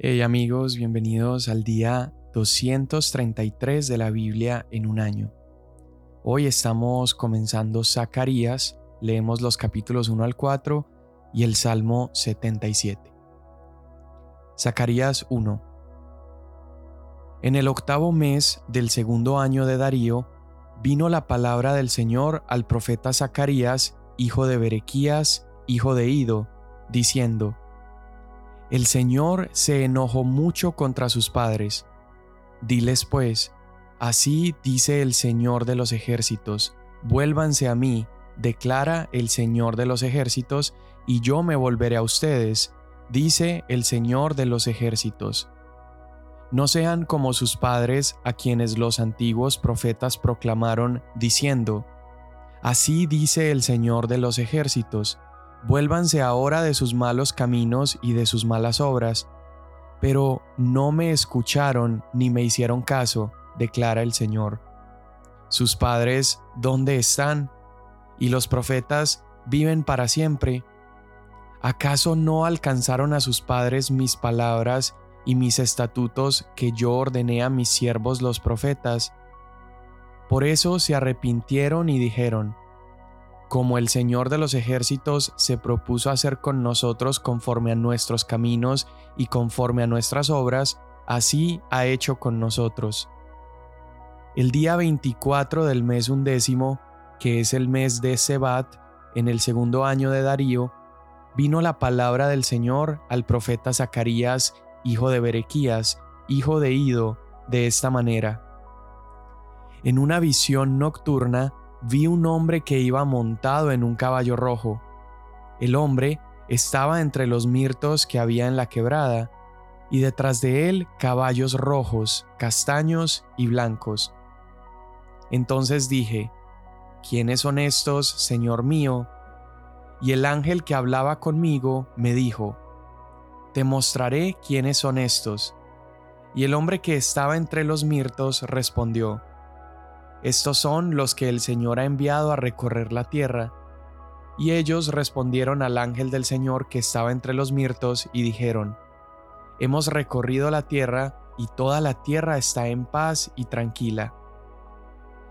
Hey amigos, bienvenidos al día 233 de la Biblia en un año. Hoy estamos comenzando Zacarías, leemos los capítulos 1 al 4 y el Salmo 77. Zacarías 1. En el octavo mes del segundo año de Darío, vino la palabra del Señor al profeta Zacarías, hijo de Berequías, hijo de Ido, diciendo, el Señor se enojó mucho contra sus padres. Diles pues, así dice el Señor de los ejércitos, vuélvanse a mí, declara el Señor de los ejércitos, y yo me volveré a ustedes, dice el Señor de los ejércitos. No sean como sus padres a quienes los antiguos profetas proclamaron, diciendo, Así dice el Señor de los ejércitos, Vuélvanse ahora de sus malos caminos y de sus malas obras. Pero no me escucharon ni me hicieron caso, declara el Señor. Sus padres, ¿dónde están? Y los profetas viven para siempre. ¿Acaso no alcanzaron a sus padres mis palabras y mis estatutos que yo ordené a mis siervos los profetas? Por eso se arrepintieron y dijeron, como el Señor de los ejércitos se propuso hacer con nosotros conforme a nuestros caminos y conforme a nuestras obras, así ha hecho con nosotros. El día 24 del mes undécimo, que es el mes de Sebat, en el segundo año de Darío, vino la palabra del Señor al profeta Zacarías, hijo de Berequías, hijo de Ido, de esta manera. En una visión nocturna, vi un hombre que iba montado en un caballo rojo. El hombre estaba entre los mirtos que había en la quebrada, y detrás de él caballos rojos, castaños y blancos. Entonces dije, ¿quiénes son estos, Señor mío? Y el ángel que hablaba conmigo me dijo, Te mostraré quiénes son estos. Y el hombre que estaba entre los mirtos respondió, estos son los que el Señor ha enviado a recorrer la tierra. Y ellos respondieron al ángel del Señor que estaba entre los mirtos y dijeron, Hemos recorrido la tierra y toda la tierra está en paz y tranquila.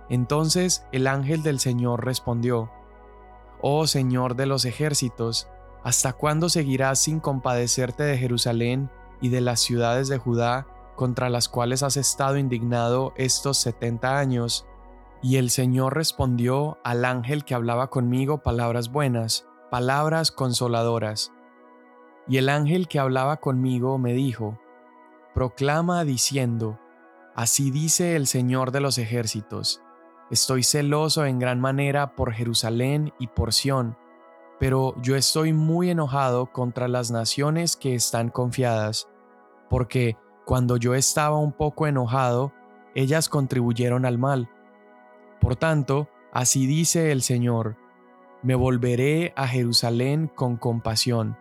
Entonces el ángel del Señor respondió, Oh Señor de los ejércitos, ¿hasta cuándo seguirás sin compadecerte de Jerusalén y de las ciudades de Judá contra las cuales has estado indignado estos setenta años? Y el Señor respondió al ángel que hablaba conmigo palabras buenas, palabras consoladoras. Y el ángel que hablaba conmigo me dijo, Proclama diciendo, Así dice el Señor de los ejércitos, Estoy celoso en gran manera por Jerusalén y por Sión, pero yo estoy muy enojado contra las naciones que están confiadas, porque cuando yo estaba un poco enojado, ellas contribuyeron al mal por tanto, así dice el Señor, me volveré a Jerusalén con compasión.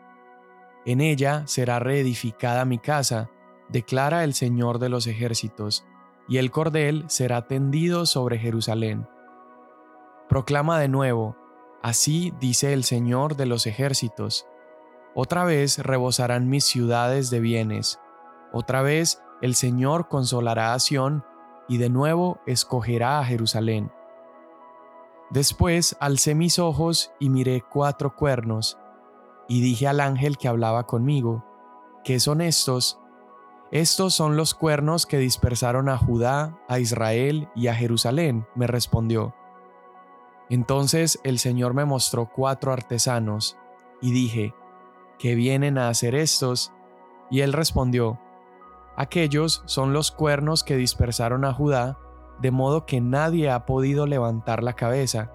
En ella será reedificada mi casa, declara el Señor de los ejércitos, y el cordel será tendido sobre Jerusalén. Proclama de nuevo, así dice el Señor de los ejércitos, otra vez rebosarán mis ciudades de bienes, otra vez el Señor consolará a Sión y de nuevo escogerá a Jerusalén. Después alcé mis ojos y miré cuatro cuernos, y dije al ángel que hablaba conmigo, ¿qué son estos? Estos son los cuernos que dispersaron a Judá, a Israel y a Jerusalén, me respondió. Entonces el Señor me mostró cuatro artesanos, y dije, ¿qué vienen a hacer estos? Y él respondió, Aquellos son los cuernos que dispersaron a Judá, de modo que nadie ha podido levantar la cabeza,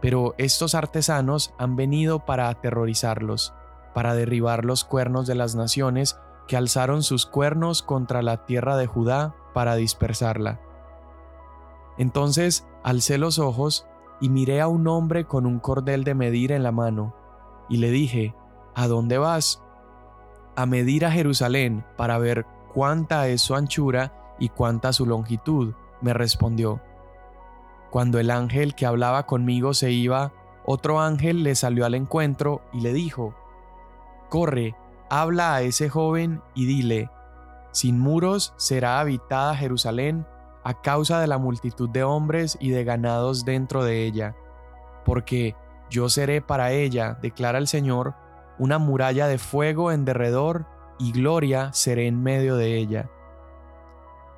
pero estos artesanos han venido para aterrorizarlos, para derribar los cuernos de las naciones que alzaron sus cuernos contra la tierra de Judá para dispersarla. Entonces alcé los ojos y miré a un hombre con un cordel de medir en la mano, y le dije, ¿A dónde vas? A medir a Jerusalén para ver cuánta es su anchura y cuánta su longitud, me respondió. Cuando el ángel que hablaba conmigo se iba, otro ángel le salió al encuentro y le dijo, Corre, habla a ese joven y dile, sin muros será habitada Jerusalén a causa de la multitud de hombres y de ganados dentro de ella. Porque yo seré para ella, declara el Señor, una muralla de fuego en derredor y gloria seré en medio de ella.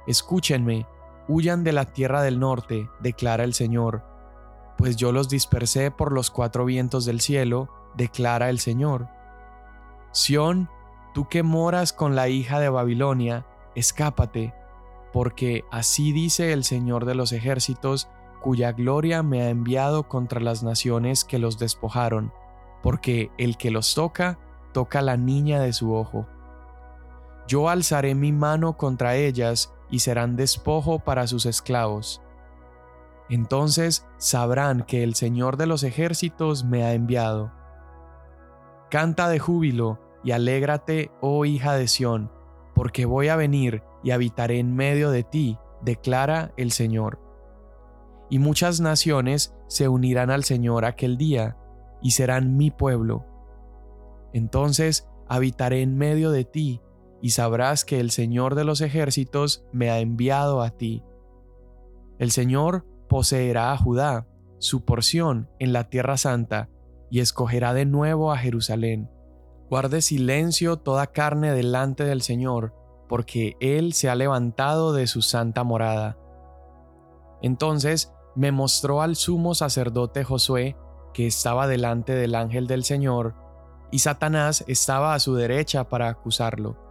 Escúchenme, huyan de la tierra del norte, declara el Señor, pues yo los dispersé por los cuatro vientos del cielo, declara el Señor. Sión, tú que moras con la hija de Babilonia, escápate, porque así dice el Señor de los ejércitos, cuya gloria me ha enviado contra las naciones que los despojaron, porque el que los toca, toca la niña de su ojo. Yo alzaré mi mano contra ellas y serán despojo para sus esclavos. Entonces sabrán que el Señor de los ejércitos me ha enviado. Canta de júbilo y alégrate, oh hija de Sión, porque voy a venir y habitaré en medio de ti, declara el Señor. Y muchas naciones se unirán al Señor aquel día, y serán mi pueblo. Entonces habitaré en medio de ti, y sabrás que el Señor de los ejércitos me ha enviado a ti. El Señor poseerá a Judá, su porción en la tierra santa, y escogerá de nuevo a Jerusalén. Guarde silencio toda carne delante del Señor, porque Él se ha levantado de su santa morada. Entonces me mostró al sumo sacerdote Josué, que estaba delante del ángel del Señor, y Satanás estaba a su derecha para acusarlo.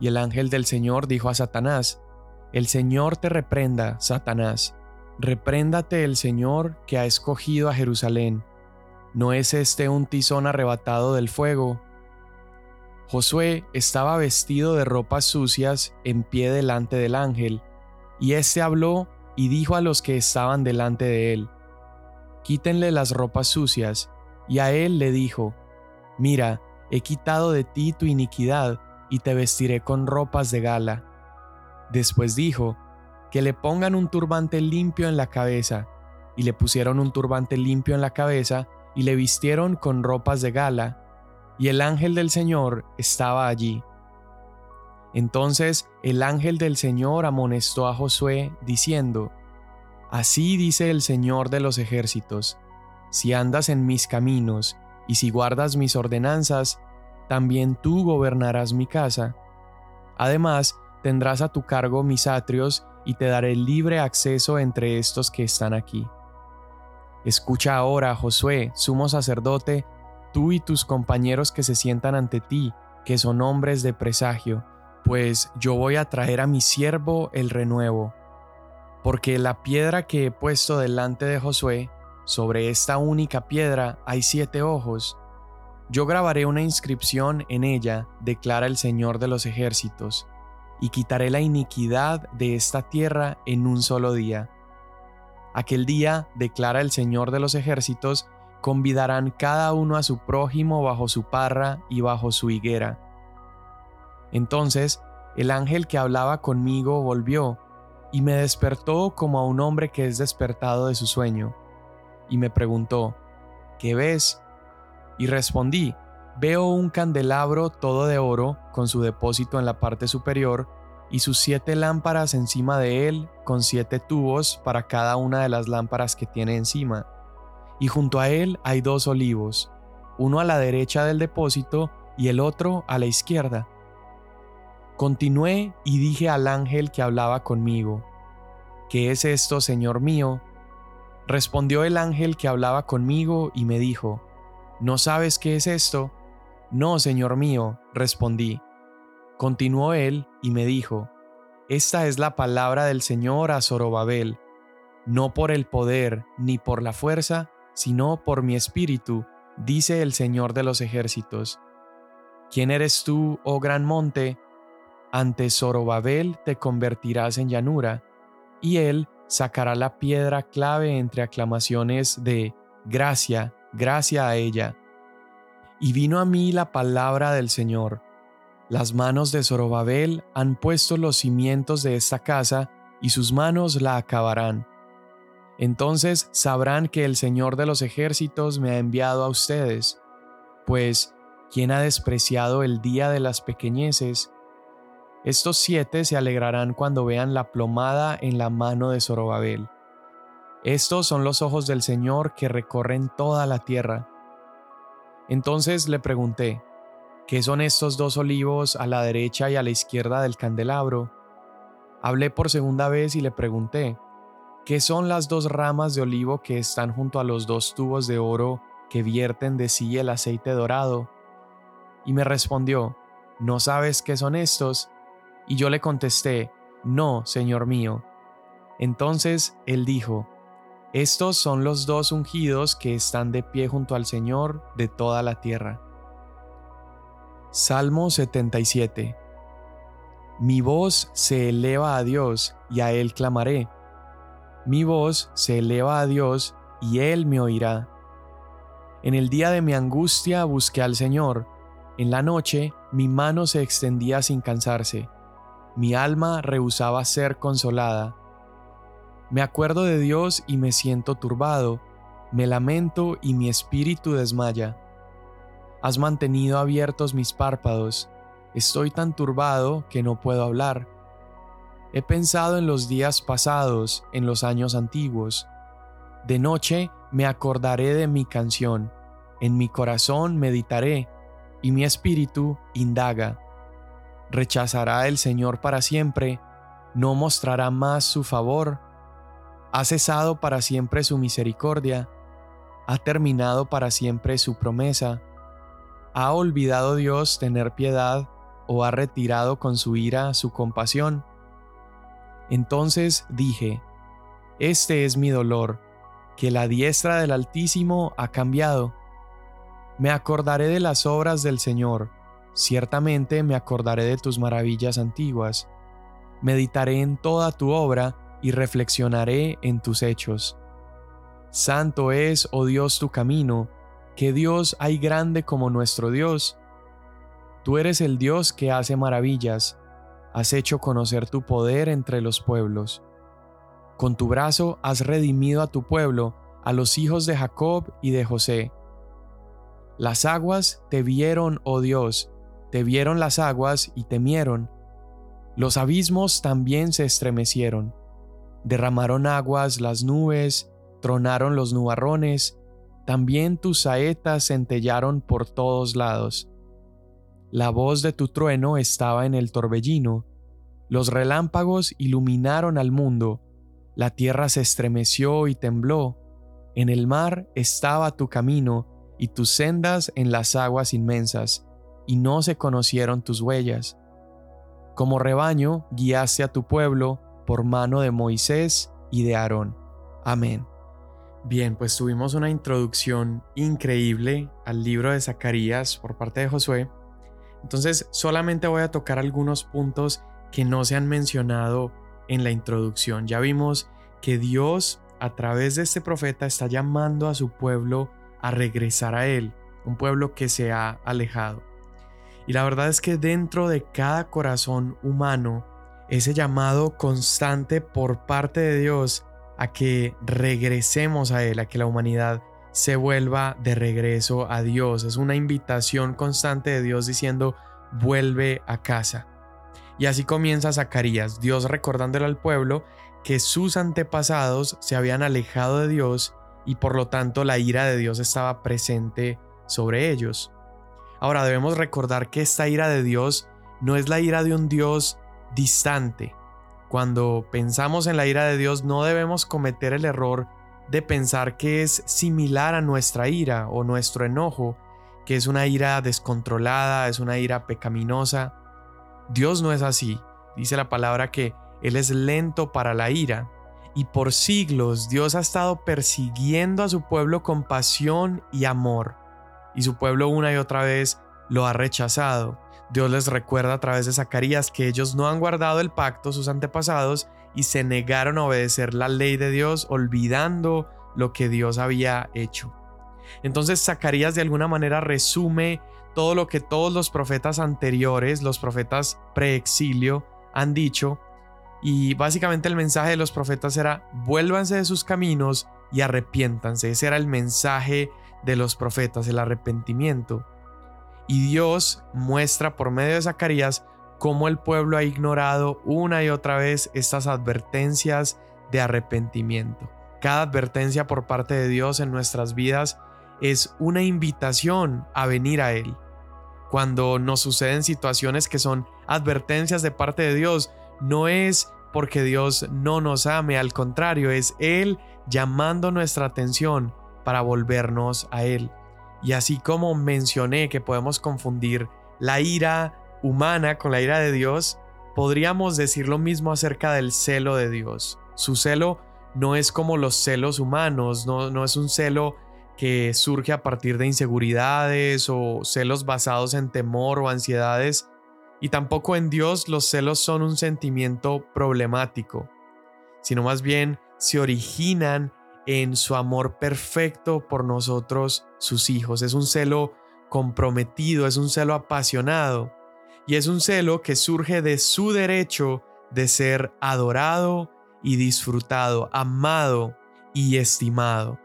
Y el ángel del Señor dijo a Satanás, El Señor te reprenda, Satanás, repréndate el Señor que ha escogido a Jerusalén. ¿No es este un tizón arrebatado del fuego? Josué estaba vestido de ropas sucias en pie delante del ángel, y éste habló y dijo a los que estaban delante de él, Quítenle las ropas sucias, y a él le dijo, Mira, he quitado de ti tu iniquidad, y te vestiré con ropas de gala. Después dijo, que le pongan un turbante limpio en la cabeza, y le pusieron un turbante limpio en la cabeza, y le vistieron con ropas de gala, y el ángel del Señor estaba allí. Entonces el ángel del Señor amonestó a Josué, diciendo, Así dice el Señor de los ejércitos, si andas en mis caminos, y si guardas mis ordenanzas, también tú gobernarás mi casa. Además, tendrás a tu cargo mis atrios y te daré libre acceso entre estos que están aquí. Escucha ahora, Josué, sumo sacerdote, tú y tus compañeros que se sientan ante ti, que son hombres de presagio, pues yo voy a traer a mi siervo el renuevo. Porque la piedra que he puesto delante de Josué, sobre esta única piedra hay siete ojos. Yo grabaré una inscripción en ella, declara el Señor de los ejércitos y quitaré la iniquidad de esta tierra en un solo día. Aquel día, declara el Señor de los ejércitos, convidarán cada uno a su prójimo bajo su parra y bajo su higuera. Entonces el ángel que hablaba conmigo volvió y me despertó como a un hombre que es despertado de su sueño, y me preguntó, ¿qué ves? Y respondí, Veo un candelabro todo de oro, con su depósito en la parte superior, y sus siete lámparas encima de él, con siete tubos para cada una de las lámparas que tiene encima. Y junto a él hay dos olivos, uno a la derecha del depósito y el otro a la izquierda. Continué y dije al ángel que hablaba conmigo, ¿Qué es esto, Señor mío? Respondió el ángel que hablaba conmigo y me dijo, ¿No sabes qué es esto? No, Señor mío, respondí. Continuó él y me dijo, Esta es la palabra del Señor a Zorobabel, no por el poder ni por la fuerza, sino por mi espíritu, dice el Señor de los ejércitos. ¿Quién eres tú, oh gran monte? Ante Zorobabel te convertirás en llanura, y él sacará la piedra clave entre aclamaciones de gracia, gracia a ella y vino a mí la palabra del Señor. Las manos de Zorobabel han puesto los cimientos de esta casa, y sus manos la acabarán. Entonces sabrán que el Señor de los ejércitos me ha enviado a ustedes, pues, ¿quién ha despreciado el día de las pequeñeces? Estos siete se alegrarán cuando vean la plomada en la mano de Zorobabel. Estos son los ojos del Señor que recorren toda la tierra. Entonces le pregunté, ¿qué son estos dos olivos a la derecha y a la izquierda del candelabro? Hablé por segunda vez y le pregunté, ¿qué son las dos ramas de olivo que están junto a los dos tubos de oro que vierten de sí el aceite dorado? Y me respondió, ¿no sabes qué son estos? Y yo le contesté, No, Señor mío. Entonces él dijo, Estos son los dos ungidos que están de pie junto al Señor de toda la tierra. Salmo 77 Mi voz se eleva a Dios y a Él clamaré. Mi voz se eleva a Dios y Él me oirá. En el día de mi angustia busqué al Señor. En la noche mi mano se extendía sin cansarse mi alma rehusaba ser consolada. Me acuerdo de Dios y me siento turbado, me lamento y mi espíritu desmaya. Has mantenido abiertos mis párpados, estoy tan turbado que no puedo hablar. He pensado en los días pasados, en los años antiguos. De noche me acordaré de mi canción, en mi corazón meditaré, y mi espíritu indaga rechazará el Señor para siempre, no mostrará más su favor, ha cesado para siempre su misericordia, ha terminado para siempre su promesa, ha olvidado Dios tener piedad o ha retirado con su ira su compasión. Entonces dije, Este es mi dolor, que la diestra del Altísimo ha cambiado. Me acordaré de las obras del Señor, Ciertamente me acordaré de tus maravillas antiguas, meditaré en toda tu obra y reflexionaré en tus hechos. Santo es, oh Dios, tu camino, que Dios hay grande como nuestro Dios. Tú eres el Dios que hace maravillas, has hecho conocer tu poder entre los pueblos. Con tu brazo has redimido a tu pueblo, a los hijos de Jacob y de José. Las aguas te vieron, oh Dios, te vieron las aguas y temieron. Los abismos también se estremecieron. Derramaron aguas las nubes, tronaron los nubarrones, también tus saetas centellaron por todos lados. La voz de tu trueno estaba en el torbellino, los relámpagos iluminaron al mundo, la tierra se estremeció y tembló, en el mar estaba tu camino y tus sendas en las aguas inmensas y no se conocieron tus huellas. Como rebaño guiaste a tu pueblo por mano de Moisés y de Aarón. Amén. Bien, pues tuvimos una introducción increíble al libro de Zacarías por parte de Josué. Entonces solamente voy a tocar algunos puntos que no se han mencionado en la introducción. Ya vimos que Dios a través de este profeta está llamando a su pueblo a regresar a Él, un pueblo que se ha alejado. Y la verdad es que dentro de cada corazón humano, ese llamado constante por parte de Dios a que regresemos a Él, a que la humanidad se vuelva de regreso a Dios. Es una invitación constante de Dios diciendo, vuelve a casa. Y así comienza Zacarías, Dios recordándole al pueblo que sus antepasados se habían alejado de Dios y por lo tanto la ira de Dios estaba presente sobre ellos. Ahora debemos recordar que esta ira de Dios no es la ira de un Dios distante. Cuando pensamos en la ira de Dios no debemos cometer el error de pensar que es similar a nuestra ira o nuestro enojo, que es una ira descontrolada, es una ira pecaminosa. Dios no es así. Dice la palabra que Él es lento para la ira. Y por siglos Dios ha estado persiguiendo a su pueblo con pasión y amor y su pueblo una y otra vez lo ha rechazado. Dios les recuerda a través de Zacarías que ellos no han guardado el pacto, sus antepasados, y se negaron a obedecer la ley de Dios, olvidando lo que Dios había hecho. Entonces Zacarías de alguna manera resume todo lo que todos los profetas anteriores, los profetas preexilio, han dicho, y básicamente el mensaje de los profetas era, vuélvanse de sus caminos y arrepiéntanse. Ese era el mensaje de los profetas, el arrepentimiento. Y Dios muestra por medio de Zacarías cómo el pueblo ha ignorado una y otra vez estas advertencias de arrepentimiento. Cada advertencia por parte de Dios en nuestras vidas es una invitación a venir a Él. Cuando nos suceden situaciones que son advertencias de parte de Dios, no es porque Dios no nos ame, al contrario, es Él llamando nuestra atención para volvernos a Él. Y así como mencioné que podemos confundir la ira humana con la ira de Dios, podríamos decir lo mismo acerca del celo de Dios. Su celo no es como los celos humanos, no, no es un celo que surge a partir de inseguridades o celos basados en temor o ansiedades, y tampoco en Dios los celos son un sentimiento problemático, sino más bien se originan en su amor perfecto por nosotros, sus hijos. Es un celo comprometido, es un celo apasionado, y es un celo que surge de su derecho de ser adorado y disfrutado, amado y estimado.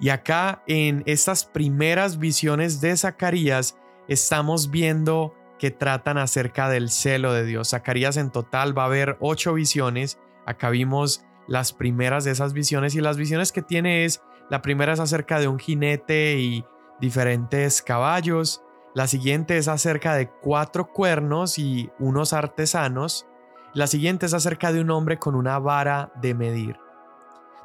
Y acá en estas primeras visiones de Zacarías estamos viendo que tratan acerca del celo de Dios. Zacarías en total va a haber ocho visiones. Acá vimos las primeras de esas visiones y las visiones que tiene es, la primera es acerca de un jinete y diferentes caballos. La siguiente es acerca de cuatro cuernos y unos artesanos. La siguiente es acerca de un hombre con una vara de medir.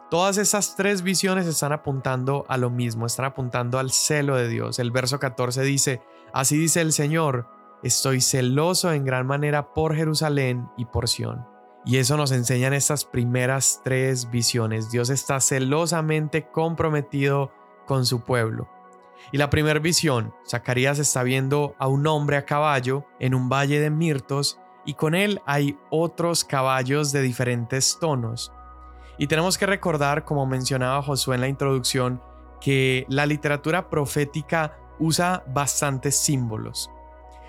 Todas esas tres visiones están apuntando a lo mismo, están apuntando al celo de Dios. El verso 14 dice, así dice el Señor, estoy celoso en gran manera por Jerusalén y por Sión. Y eso nos enseñan estas primeras tres visiones. Dios está celosamente comprometido con su pueblo. Y la primera visión, Zacarías está viendo a un hombre a caballo en un valle de mirtos y con él hay otros caballos de diferentes tonos. Y tenemos que recordar, como mencionaba Josué en la introducción, que la literatura profética usa bastantes símbolos.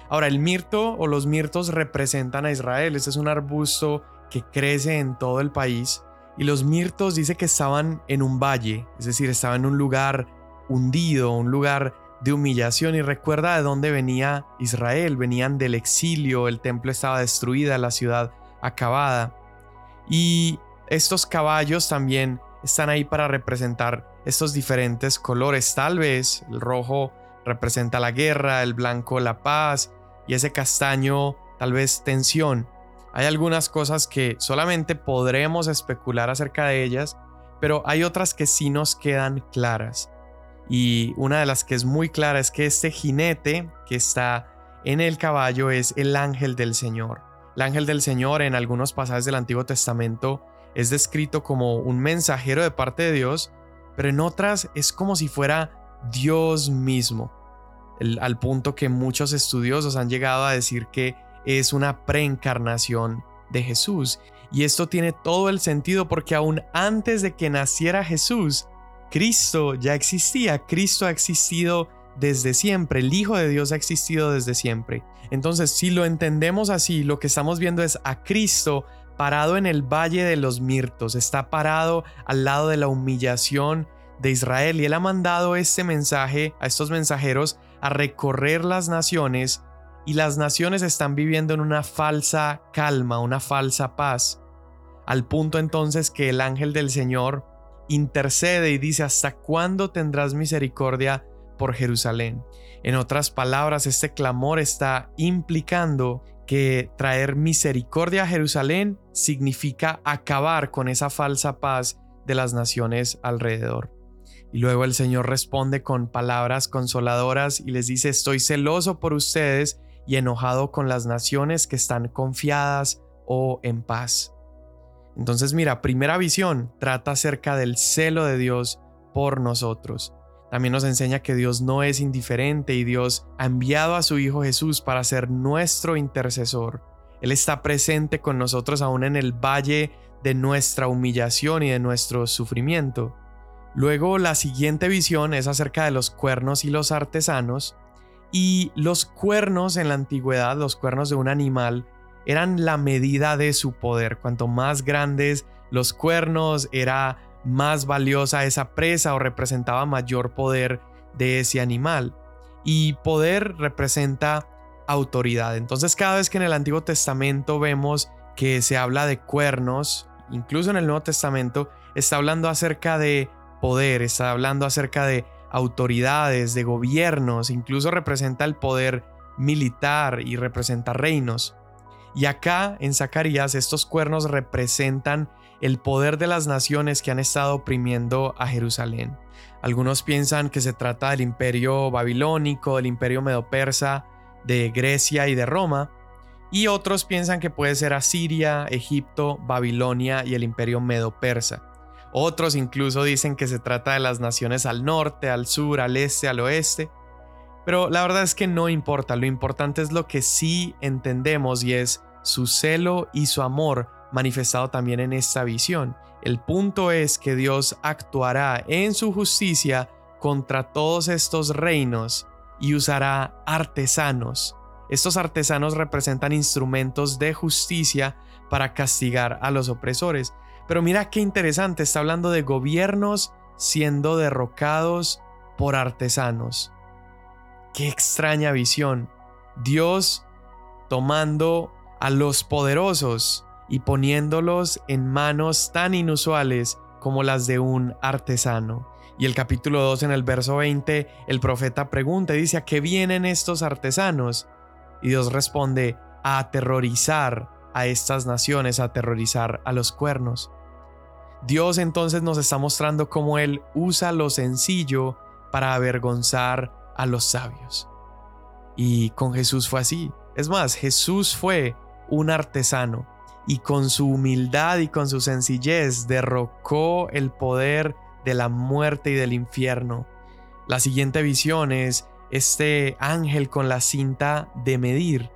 Ahora, el mirto o los mirtos representan a Israel. Este es un arbusto que crece en todo el país. Y los mirtos dice que estaban en un valle, es decir, estaban en un lugar hundido, un lugar de humillación y recuerda de dónde venía Israel, venían del exilio, el templo estaba destruida, la ciudad acabada. Y estos caballos también están ahí para representar estos diferentes colores, tal vez el rojo representa la guerra, el blanco la paz y ese castaño tal vez tensión. Hay algunas cosas que solamente podremos especular acerca de ellas, pero hay otras que sí nos quedan claras. Y una de las que es muy clara es que este jinete que está en el caballo es el ángel del Señor. El ángel del Señor en algunos pasajes del Antiguo Testamento es descrito como un mensajero de parte de Dios, pero en otras es como si fuera Dios mismo, al punto que muchos estudiosos han llegado a decir que es una preencarnación de Jesús. Y esto tiene todo el sentido porque aún antes de que naciera Jesús, Cristo ya existía, Cristo ha existido desde siempre, el Hijo de Dios ha existido desde siempre. Entonces, si lo entendemos así, lo que estamos viendo es a Cristo parado en el Valle de los Mirtos, está parado al lado de la humillación de Israel y él ha mandado este mensaje a estos mensajeros a recorrer las naciones y las naciones están viviendo en una falsa calma, una falsa paz, al punto entonces que el ángel del Señor intercede y dice, ¿hasta cuándo tendrás misericordia por Jerusalén? En otras palabras, este clamor está implicando que traer misericordia a Jerusalén significa acabar con esa falsa paz de las naciones alrededor. Y luego el Señor responde con palabras consoladoras y les dice, estoy celoso por ustedes y enojado con las naciones que están confiadas o en paz. Entonces mira, primera visión trata acerca del celo de Dios por nosotros. También nos enseña que Dios no es indiferente y Dios ha enviado a su Hijo Jesús para ser nuestro intercesor. Él está presente con nosotros aún en el valle de nuestra humillación y de nuestro sufrimiento. Luego la siguiente visión es acerca de los cuernos y los artesanos. Y los cuernos en la antigüedad, los cuernos de un animal, eran la medida de su poder. Cuanto más grandes los cuernos, era más valiosa esa presa o representaba mayor poder de ese animal. Y poder representa autoridad. Entonces cada vez que en el Antiguo Testamento vemos que se habla de cuernos, incluso en el Nuevo Testamento, está hablando acerca de poder, está hablando acerca de autoridades, de gobiernos, incluso representa el poder militar y representa reinos. Y acá en Zacarías estos cuernos representan el poder de las naciones que han estado oprimiendo a Jerusalén. Algunos piensan que se trata del imperio babilónico, del imperio medo-persa, de Grecia y de Roma, y otros piensan que puede ser Asiria, Egipto, Babilonia y el imperio medo-persa. Otros incluso dicen que se trata de las naciones al norte, al sur, al este, al oeste. Pero la verdad es que no importa, lo importante es lo que sí entendemos y es su celo y su amor manifestado también en esta visión. El punto es que Dios actuará en su justicia contra todos estos reinos y usará artesanos. Estos artesanos representan instrumentos de justicia para castigar a los opresores. Pero mira qué interesante, está hablando de gobiernos siendo derrocados por artesanos. Qué extraña visión. Dios tomando a los poderosos y poniéndolos en manos tan inusuales como las de un artesano. Y el capítulo 2 en el verso 20, el profeta pregunta y dice, ¿a qué vienen estos artesanos? Y Dios responde, a aterrorizar a estas naciones, a aterrorizar a los cuernos. Dios entonces nos está mostrando cómo Él usa lo sencillo para avergonzar a los sabios. Y con Jesús fue así. Es más, Jesús fue un artesano y con su humildad y con su sencillez derrocó el poder de la muerte y del infierno. La siguiente visión es este ángel con la cinta de medir.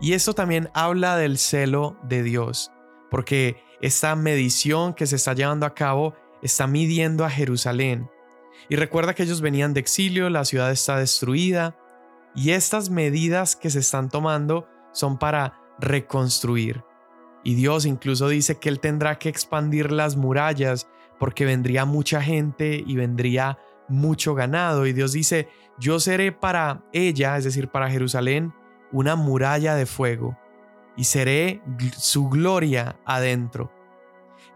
Y esto también habla del celo de Dios, porque esta medición que se está llevando a cabo está midiendo a Jerusalén. Y recuerda que ellos venían de exilio, la ciudad está destruida, y estas medidas que se están tomando son para reconstruir. Y Dios incluso dice que Él tendrá que expandir las murallas porque vendría mucha gente y vendría mucho ganado. Y Dios dice, yo seré para ella, es decir, para Jerusalén, una muralla de fuego y seré su gloria adentro.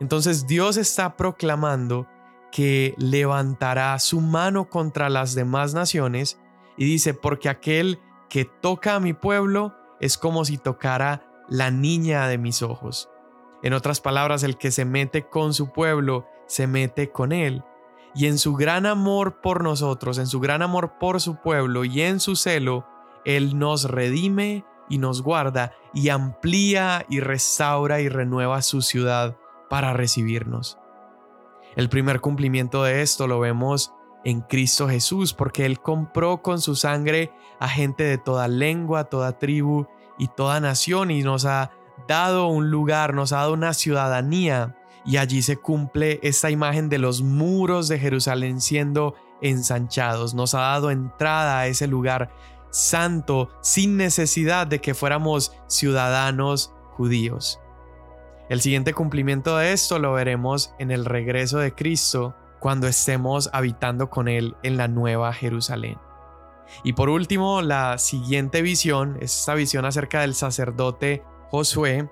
Entonces Dios está proclamando que levantará su mano contra las demás naciones y dice, porque aquel que toca a mi pueblo es como si tocara la niña de mis ojos. En otras palabras, el que se mete con su pueblo, se mete con él. Y en su gran amor por nosotros, en su gran amor por su pueblo y en su celo, Él nos redime y nos guarda y amplía y restaura y renueva su ciudad para recibirnos. El primer cumplimiento de esto lo vemos en Cristo Jesús, porque Él compró con su sangre a gente de toda lengua, toda tribu y toda nación y nos ha dado un lugar, nos ha dado una ciudadanía y allí se cumple esta imagen de los muros de Jerusalén siendo ensanchados. Nos ha dado entrada a ese lugar santo sin necesidad de que fuéramos ciudadanos judíos. El siguiente cumplimiento de esto lo veremos en el regreso de Cristo cuando estemos habitando con Él en la nueva Jerusalén. Y por último, la siguiente visión es esta visión acerca del sacerdote Josué.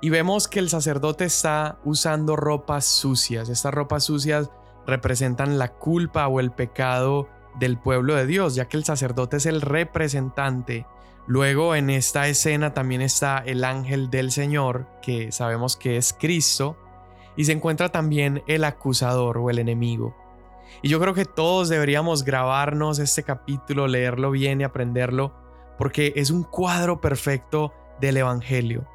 Y vemos que el sacerdote está usando ropas sucias. Estas ropas sucias representan la culpa o el pecado del pueblo de Dios, ya que el sacerdote es el representante. Luego en esta escena también está el ángel del Señor, que sabemos que es Cristo, y se encuentra también el acusador o el enemigo. Y yo creo que todos deberíamos grabarnos este capítulo, leerlo bien y aprenderlo, porque es un cuadro perfecto del Evangelio.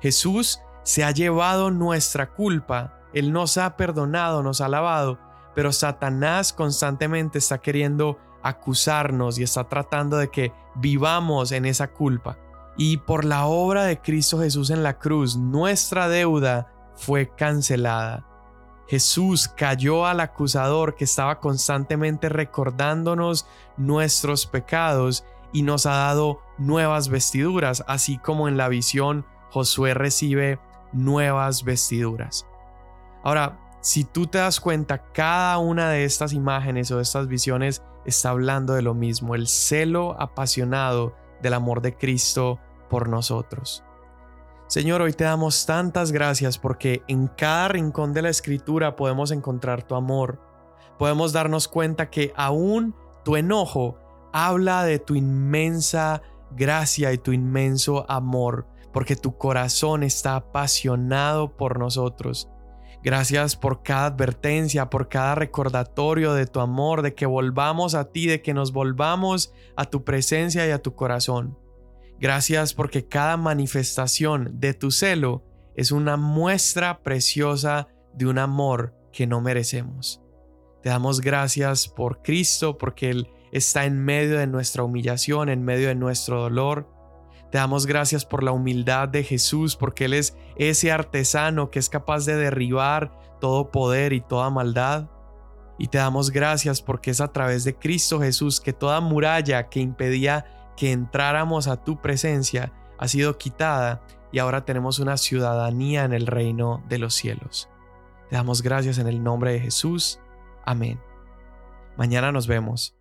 Jesús se ha llevado nuestra culpa, Él nos ha perdonado, nos ha lavado, pero Satanás constantemente está queriendo acusarnos y está tratando de que vivamos en esa culpa. Y por la obra de Cristo Jesús en la cruz, nuestra deuda fue cancelada. Jesús cayó al acusador que estaba constantemente recordándonos nuestros pecados y nos ha dado nuevas vestiduras, así como en la visión Josué recibe nuevas vestiduras. Ahora, si tú te das cuenta, cada una de estas imágenes o de estas visiones está hablando de lo mismo, el celo apasionado del amor de Cristo por nosotros. Señor, hoy te damos tantas gracias porque en cada rincón de la escritura podemos encontrar tu amor. Podemos darnos cuenta que aún tu enojo habla de tu inmensa gracia y tu inmenso amor, porque tu corazón está apasionado por nosotros. Gracias por cada advertencia, por cada recordatorio de tu amor, de que volvamos a ti, de que nos volvamos a tu presencia y a tu corazón. Gracias porque cada manifestación de tu celo es una muestra preciosa de un amor que no merecemos. Te damos gracias por Cristo, porque Él está en medio de nuestra humillación, en medio de nuestro dolor. Te damos gracias por la humildad de Jesús, porque Él es ese artesano que es capaz de derribar todo poder y toda maldad. Y te damos gracias porque es a través de Cristo Jesús que toda muralla que impedía que entráramos a tu presencia ha sido quitada y ahora tenemos una ciudadanía en el reino de los cielos. Te damos gracias en el nombre de Jesús. Amén. Mañana nos vemos.